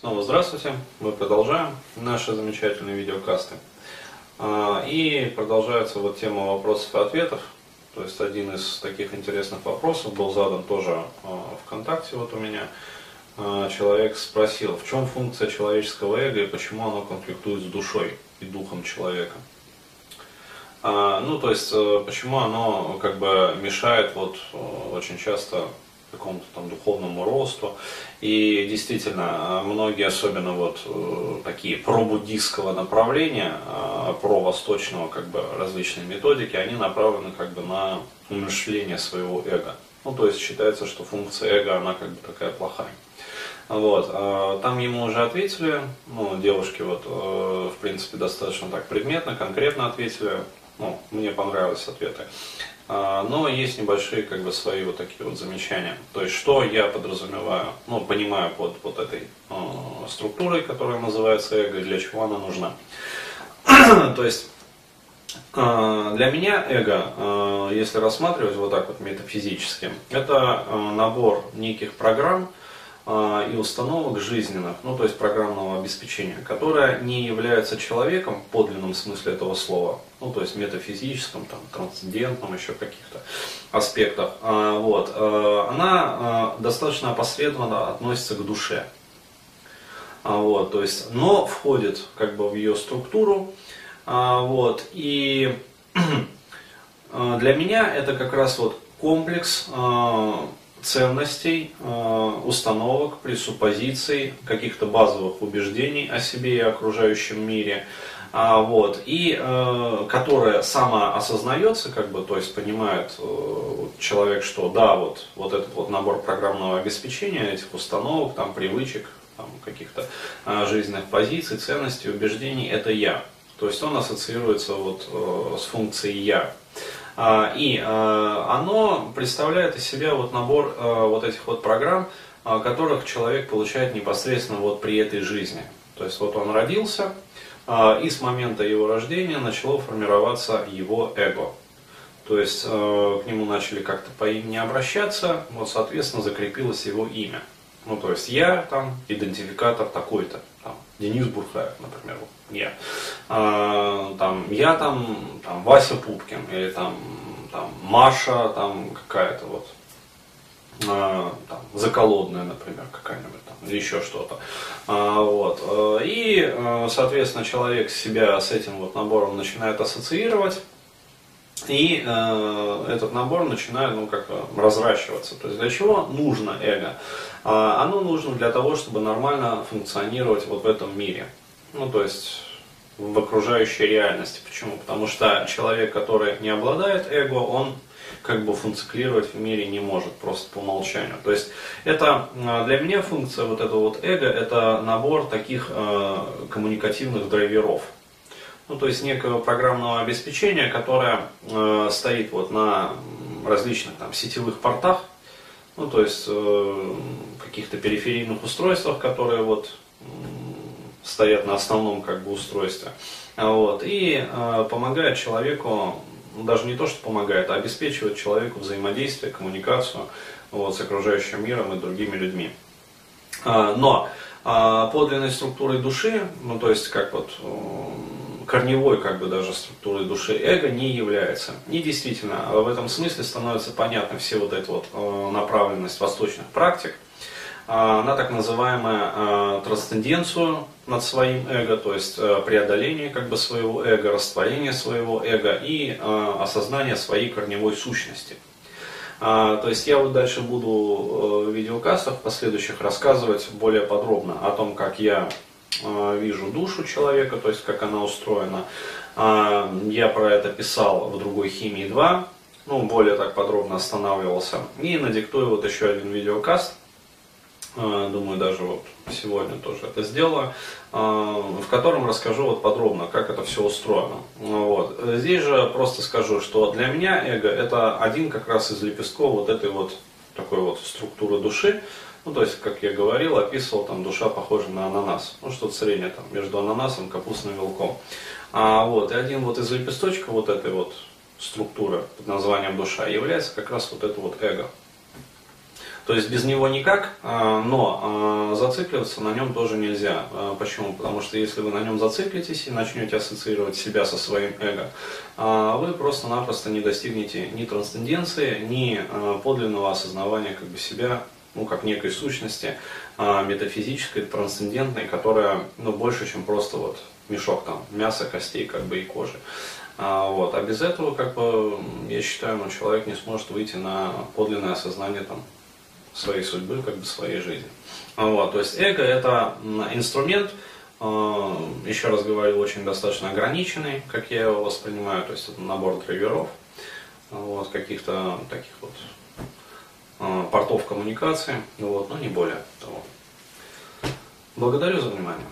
Снова здравствуйте, мы продолжаем наши замечательные видеокасты. А, и продолжается вот тема вопросов и ответов. То есть один из таких интересных вопросов был задан тоже а, ВКонтакте вот у меня. А, человек спросил, в чем функция человеческого эго и почему оно конфликтует с душой и духом человека. Ну, то есть, э, почему оно как бы мешает вот э, очень часто какому-то там духовному росту. И действительно, многие, особенно вот э, такие про-буддийского направления, э, про-восточного как бы различные методики, они направлены как бы на умершление своего эго. Ну, то есть считается, что функция эго, она как бы такая плохая. Вот. А там ему уже ответили, ну, девушки вот, э, в принципе, достаточно так предметно, конкретно ответили, ну, мне понравились ответы. А, но есть небольшие как бы свои вот такие вот замечания. То есть что я подразумеваю, ну понимаю под вот этой э, структурой, которая называется эго, и для чего она нужна. То есть э, для меня эго, э, если рассматривать вот так вот метафизически, это набор неких программ, и установок жизненных, ну то есть программного обеспечения, которое не является человеком в подлинном смысле этого слова, ну то есть метафизическом, там, трансцендентном, еще каких-то аспектах, а, вот, а, она достаточно опосредованно относится к душе. Вот, то есть, но входит как бы в ее структуру, вот, и для меня это как раз вот комплекс ценностей, э, установок, пресуппозиций, каких-то базовых убеждений о себе и окружающем мире, а, вот, и э, которая сама осознается, как бы, то есть понимает э, человек, что да, вот, вот этот вот набор программного обеспечения, этих установок, там, привычек, там, каких-то жизненных позиций, ценностей, убеждений, это я. То есть он ассоциируется вот с функцией я. А, и а, оно представляет из себя вот набор а, вот этих вот программ, которых человек получает непосредственно вот при этой жизни. То есть вот он родился, и с момента его рождения начало формироваться его эго. То есть к нему начали как-то по имени обращаться, вот соответственно закрепилось его имя. Ну, то есть я там идентификатор такой-то, там, Денис Бурхаев, например, я. А, там, я там, там Вася Пупкин, или там, там Маша там какая-то вот, а, там, заколодная, например, какая-нибудь там, или еще что-то. А, вот. И, а, соответственно, человек себя с этим вот набором начинает ассоциировать. И э, этот набор начинает ну, как разращиваться. То есть для чего нужно эго? А, оно нужно для того, чтобы нормально функционировать вот в этом мире. Ну, то есть в окружающей реальности. Почему? Потому что человек, который не обладает эго, он как бы функционировать в мире не может, просто по умолчанию. То есть это а, для меня функция вот этого вот эго, это набор таких э, коммуникативных драйверов. Ну, то есть некого программного обеспечения, которое э, стоит вот на различных там сетевых портах, ну, то есть э, каких-то периферийных устройствах, которые вот стоят на основном как бы устройстве. Вот, и э, помогает человеку, ну, даже не то, что помогает, а обеспечивает человеку взаимодействие, коммуникацию вот, с окружающим миром и другими людьми. А, но а, подлинной структурой души, ну то есть как вот корневой как бы даже структурой души эго не является. И действительно, в этом смысле становится понятна все вот эта вот э, направленность восточных практик э, на так называемую э, трансценденцию над своим эго, то есть преодоление как бы своего эго, растворение своего эго и осознание своей корневой сущности. То есть я вот дальше буду в видеокастах последующих рассказывать более подробно о том, как я Э, вижу душу человека, то есть как она устроена. А, я про это писал в другой химии 2, ну, более так подробно останавливался. И надиктую вот еще один видеокаст, э, думаю, даже вот сегодня тоже это сделаю, э, в котором расскажу вот подробно, как это все устроено. Вот. Здесь же просто скажу, что для меня эго это один как раз из лепестков вот этой вот такой вот структуры души, ну, то есть, как я говорил, описывал, там душа похожа на ананас. Ну, что-то среднее там между ананасом капустным вилком. А, вот, и один вот из лепесточков вот этой вот структуры под названием душа является как раз вот это вот эго. То есть без него никак, а, но а, зацикливаться на нем тоже нельзя. А, почему? Потому что если вы на нем зациклитесь и начнете ассоциировать себя со своим эго, вы просто-напросто не достигнете ни трансценденции, ни подлинного осознавания как бы себя, ну, как некой сущности метафизической, трансцендентной, которая ну, больше, чем просто вот мешок там мяса, костей как бы и кожи. Вот. а без этого, как бы, я считаю, ну, человек не сможет выйти на подлинное осознание там, своей судьбы, как бы своей жизни. Вот. То есть эго это инструмент, а, еще раз говорю, очень достаточно ограниченный, как я его воспринимаю, то есть это набор драйверов, вот, каких-то таких вот портов коммуникации, вот, но не более того. Благодарю за внимание.